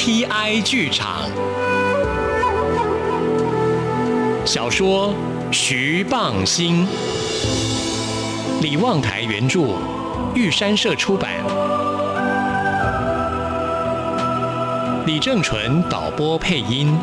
T.I. 剧场。小说《徐蚌星》，李望台原著，玉山社出版。李正淳导播配音。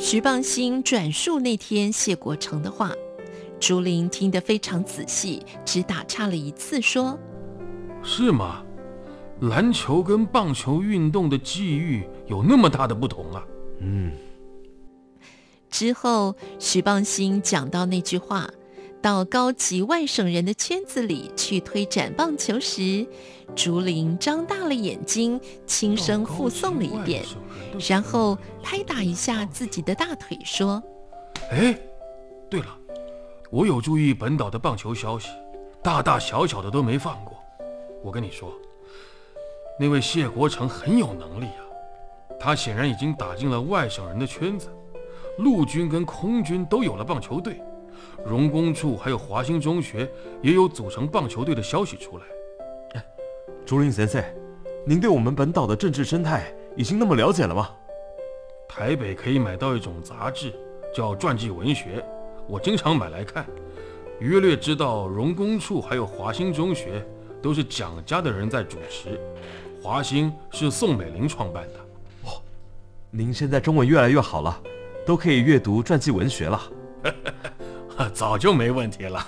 徐蚌星转述那天谢国成的话，竹林听得非常仔细，只打岔了一次，说：“是吗？篮球跟棒球运动的际遇有那么大的不同啊？”嗯。之后，徐蚌星讲到那句话，到高级外省人的圈子里去推展棒球时，竹林张大了眼睛，轻声附送了一遍。然后拍打一下自己的大腿，说：“哎，对了，我有注意本岛的棒球消息，大大小小的都没放过。我跟你说，那位谢国成很有能力啊，他显然已经打进了外省人的圈子，陆军跟空军都有了棒球队，荣工处还有华兴中学也有组成棒球队的消息出来。哎，竹林先生，您对我们本岛的政治生态？”已经那么了解了吗？台北可以买到一种杂志，叫传记文学，我经常买来看，约略知道荣工处还有华兴中学都是蒋家的人在主持，华兴是宋美龄创办的。哦，您现在中文越来越好了，都可以阅读传记文学了。早就没问题了。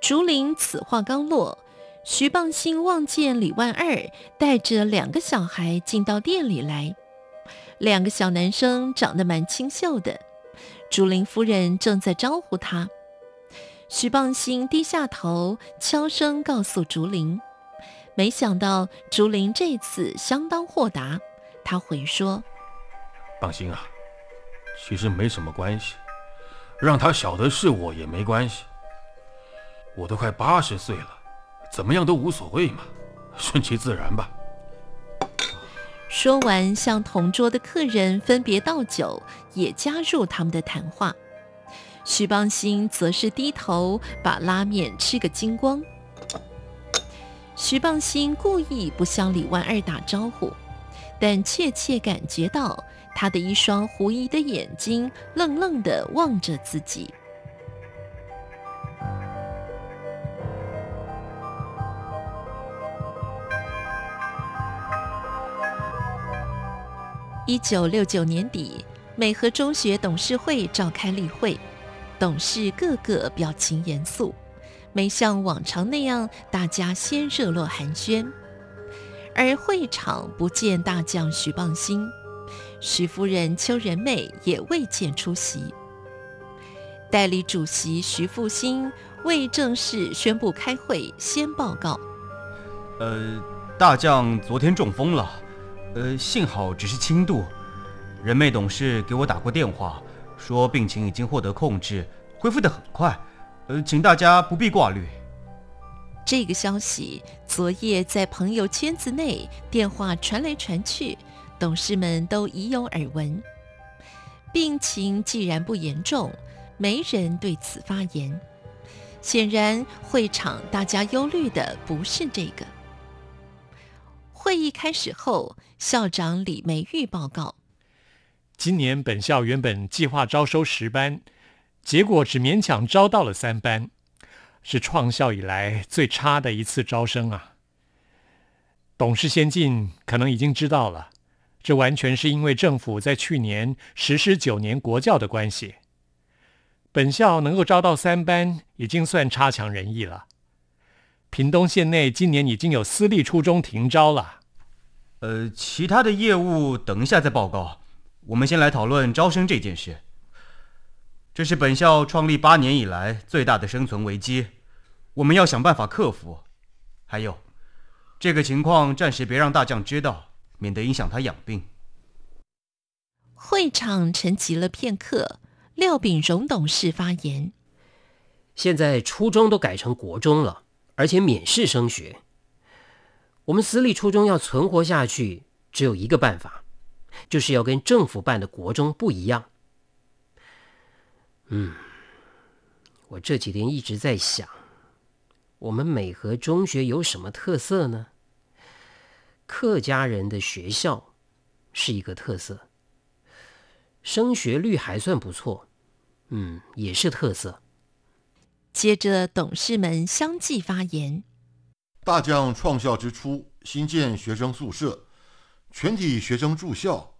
竹林此话刚落。徐棒星望见李万二带着两个小孩进到店里来，两个小男生长得蛮清秀的。竹林夫人正在招呼他，徐棒星低下头，悄声告诉竹林。没想到竹林这次相当豁达，他回说：“放心啊，其实没什么关系，让他晓得是我也没关系。我都快八十岁了。”怎么样都无所谓嘛，顺其自然吧。说完，向同桌的客人分别倒酒，也加入他们的谈话。徐邦兴则是低头把拉面吃个精光。徐邦兴故意不向李万二打招呼，但确切感觉到他的一双狐疑的眼睛愣愣地望着自己。一九六九年底，美和中学董事会召开例会，董事个个表情严肃，没像往常那样大家先热络寒暄。而会场不见大将徐蚌星，徐夫人邱仁美也未见出席。代理主席徐复兴未正式宣布开会，先报告：呃，大将昨天中风了。呃，幸好只是轻度。仁妹董事给我打过电话，说病情已经获得控制，恢复得很快。呃，请大家不必挂虑。这个消息昨夜在朋友圈子内电话传来传去，董事们都已有耳闻。病情既然不严重，没人对此发言。显然，会场大家忧虑的不是这个。会议开始后，校长李梅玉报告：今年本校原本计划招收十班，结果只勉强招到了三班，是创校以来最差的一次招生啊。董事先进可能已经知道了，这完全是因为政府在去年实施九年国教的关系。本校能够招到三班，已经算差强人意了。屏东县内今年已经有私立初中停招了。呃，其他的业务等一下再报告。我们先来讨论招生这件事。这是本校创立八年以来最大的生存危机，我们要想办法克服。还有，这个情况暂时别让大将知道，免得影响他养病。会场沉寂了片刻，廖炳荣董事发言：“现在初中都改成国中了，而且免试升学。我们私立初中要存活下去，只有一个办法，就是要跟政府办的国中不一样。嗯，我这几天一直在想，我们美和中学有什么特色呢？客家人的学校是一个特色。”升学率还算不错，嗯，也是特色。接着，董事们相继发言。大将创校之初，新建学生宿舍，全体学生住校，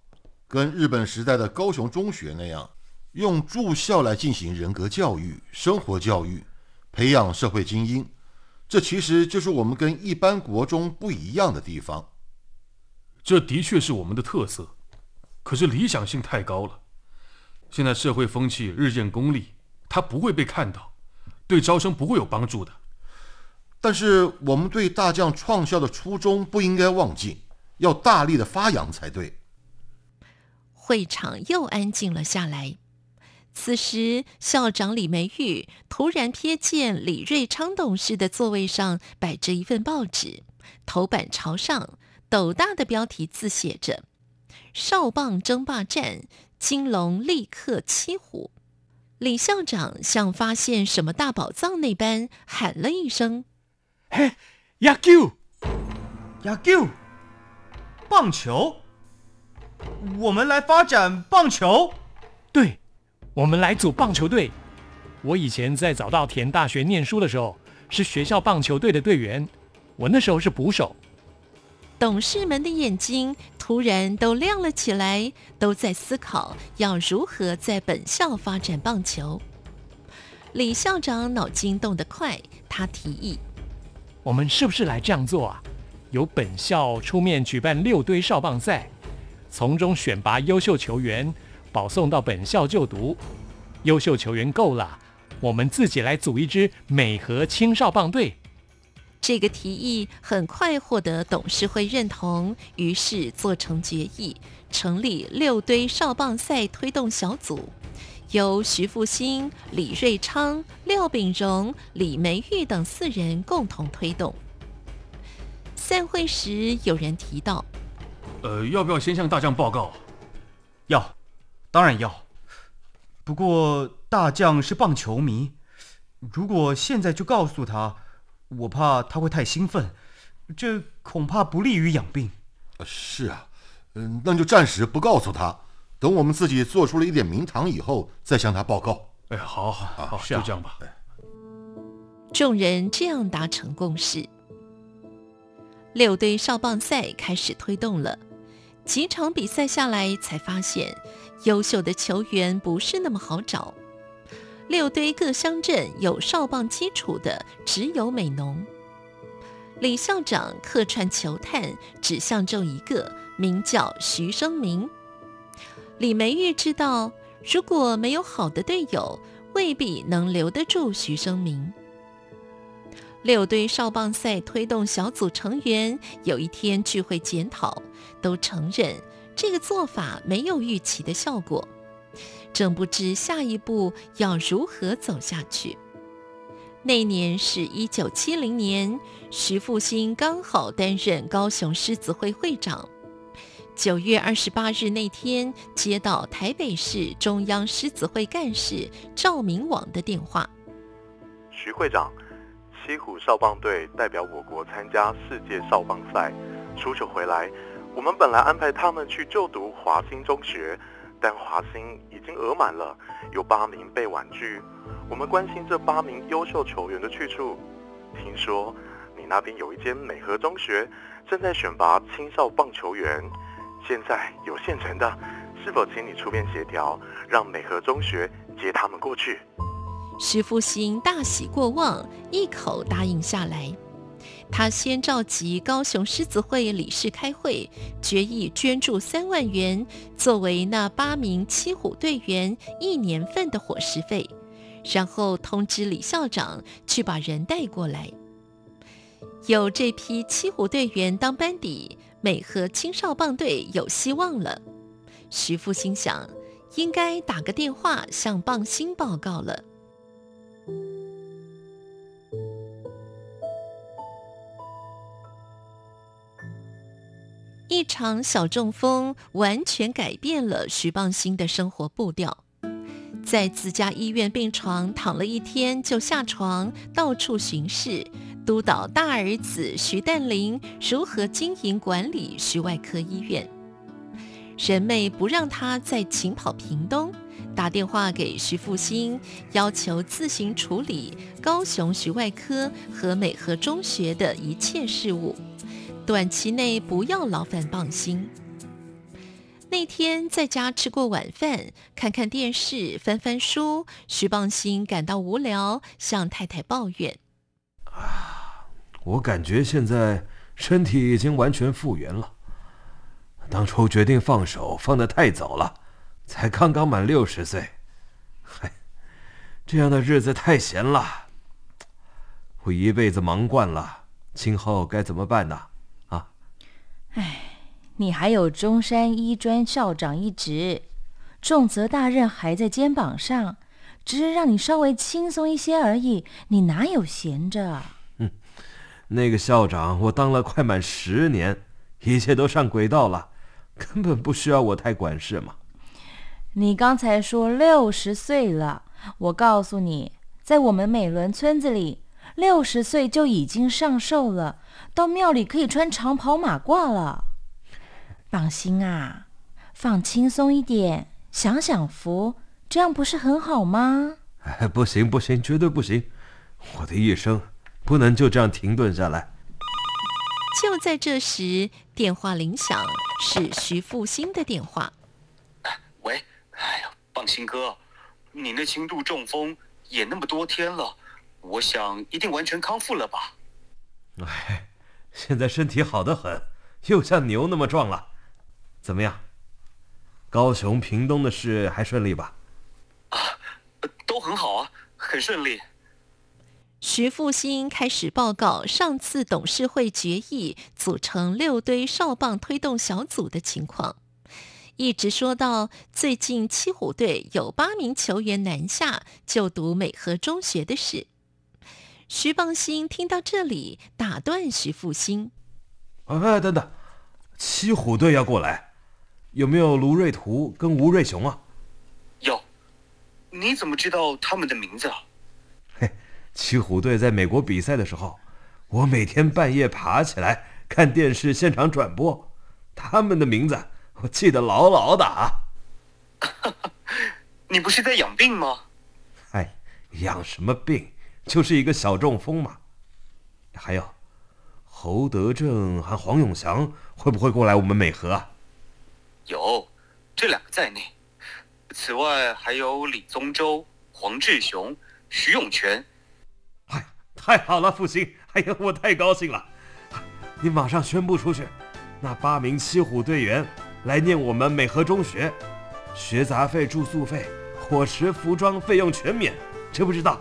跟日本时代的高雄中学那样，用住校来进行人格教育、生活教育，培养社会精英。这其实就是我们跟一般国中不一样的地方。这的确是我们的特色。可是理想性太高了，现在社会风气日渐功利，它不会被看到，对招生不会有帮助的。但是我们对大将创校的初衷不应该忘记，要大力的发扬才对。会场又安静了下来。此时，校长李梅玉突然瞥见李瑞昌董事的座位上摆着一份报纸，头版朝上，斗大的标题字写着。少棒争霸战，金龙立刻七虎。李校长像发现什么大宝藏那般喊了一声：“嘿，野球，野球，棒球！我们来发展棒球。对，我们来组棒球队。我以前在早稻田大学念书的时候，是学校棒球队的队员。我那时候是捕手。”董事们的眼睛突然都亮了起来，都在思考要如何在本校发展棒球。李校长脑筋动得快，他提议：“我们是不是来这样做啊？由本校出面举办六堆少棒赛，从中选拔优秀球员，保送到本校就读。优秀球员够了，我们自己来组一支美和青少棒队。”这个提议很快获得董事会认同，于是做成决议，成立六堆少棒赛推动小组，由徐复兴、李瑞昌、廖炳荣、李梅玉等四人共同推动。散会时，有人提到：“呃，要不要先向大将报告？”“要，当然要。不过大将是棒球迷，如果现在就告诉他。”我怕他会太兴奋，这恐怕不利于养病。是啊，嗯，那就暂时不告诉他，等我们自己做出了一点名堂以后，再向他报告。哎，好，好，好，就这样吧。众人这样达成共识。六队少棒赛开始推动了，几场比赛下来，才发现优秀的球员不是那么好找。六堆各乡镇有少棒基础的只有美浓。李校长客串球探，只相中一个，名叫徐生明。李梅玉知道，如果没有好的队友，未必能留得住徐生明。六堆少棒赛推动小组成员有一天聚会检讨，都承认这个做法没有预期的效果。正不知下一步要如何走下去。那年是一九七零年，徐复兴刚好担任高雄狮子会会长。九月二十八日那天，接到台北市中央狮子会干事赵明网的电话：“徐会长，西湖少棒队代表我国参加世界少棒赛，出球回来，我们本来安排他们去就读华兴中学。”但华兴已经额满了，有八名被婉拒。我们关心这八名优秀球员的去处。听说你那边有一间美和中学正在选拔青少棒球员，现在有现成的，是否请你出面协调，让美和中学接他们过去？徐复兴大喜过望，一口答应下来。他先召集高雄狮子会理事开会，决议捐助三万元，作为那八名七虎队员一年份的伙食费，然后通知李校长去把人带过来。有这批七虎队员当班底，美和青少棒队有希望了。徐父心想，应该打个电话向棒星报告了。一场小中风完全改变了徐棒星的生活步调，在自家医院病床躺了一天就下床，到处巡视，督导大儿子徐淡林如何经营管理徐外科医院。人妹不让他再勤跑屏东，打电话给徐复兴，要求自行处理高雄徐外科和美和中学的一切事务。短期内不要劳烦棒星。那天在家吃过晚饭，看看电视，翻翻书，徐棒星感到无聊，向太太抱怨：“啊，我感觉现在身体已经完全复原了。当初决定放手放得太早了，才刚刚满六十岁，嗨，这样的日子太闲了。我一辈子忙惯了，今后该怎么办呢？”唉，你还有中山医专校长一职，重责大任还在肩膀上，只是让你稍微轻松一些而已。你哪有闲着？嗯，那个校长我当了快满十年，一切都上轨道了，根本不需要我太管事嘛。你刚才说六十岁了，我告诉你，在我们美伦村子里，六十岁就已经上寿了。到庙里可以穿长袍马褂了。放心啊，放轻松一点，享享福，这样不是很好吗？哎，不行不行，绝对不行！我的一生不能就这样停顿下来。就在这时，电话铃响，是徐复兴的电话。喂，哎呀，放心哥，你那轻度中风也那么多天了，我想一定完全康复了吧？哎。现在身体好得很，又像牛那么壮了。怎么样？高雄、屏东的事还顺利吧？啊，都很好啊，很顺利。徐复兴开始报告上次董事会决议组成六堆哨棒推动小组的情况，一直说到最近七虎队有八名球员南下就读美和中学的事。徐邦兴听到这里，打断徐复兴：“哎，等等，七虎队要过来，有没有卢瑞图跟吴瑞雄啊？”“有。”“你怎么知道他们的名字啊？”“嘿，七虎队在美国比赛的时候，我每天半夜爬起来看电视现场转播，他们的名字我记得牢牢的啊。”“你不是在养病吗？”“哎，养什么病？”就是一个小中风嘛，还有侯德正和黄永祥会不会过来我们美和啊？有，这两个在内。此外还有李宗周、黄志雄、徐永泉。哎，太好了，复兴！哎呀，我太高兴了！你马上宣布出去，那八名七虎队员来念我们美和中学，学杂费、住宿费、伙食、服装费用全免，知不知道？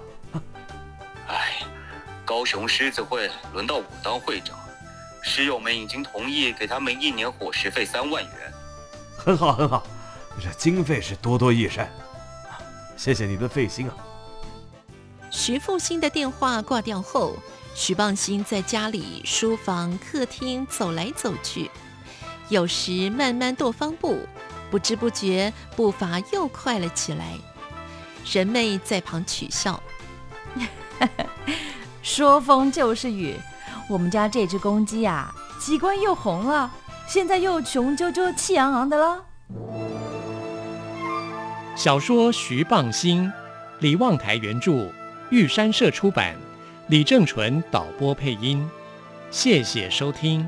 高雄狮子会轮到我当会长，师友们已经同意给他们一年伙食费三万元。很好，很好，这经费是多多益善，谢谢你的费心啊。徐复兴的电话挂掉后，徐棒兴在家里、书房、客厅走来走去，有时慢慢跺方步，不知不觉步伐又快了起来。人妹在旁取笑。说风就是雨，我们家这只公鸡啊，鸡冠又红了，现在又雄赳赳、气昂昂的了。小说《徐蚌星》，李望台原著，玉山社出版，李正淳导播配音。谢谢收听。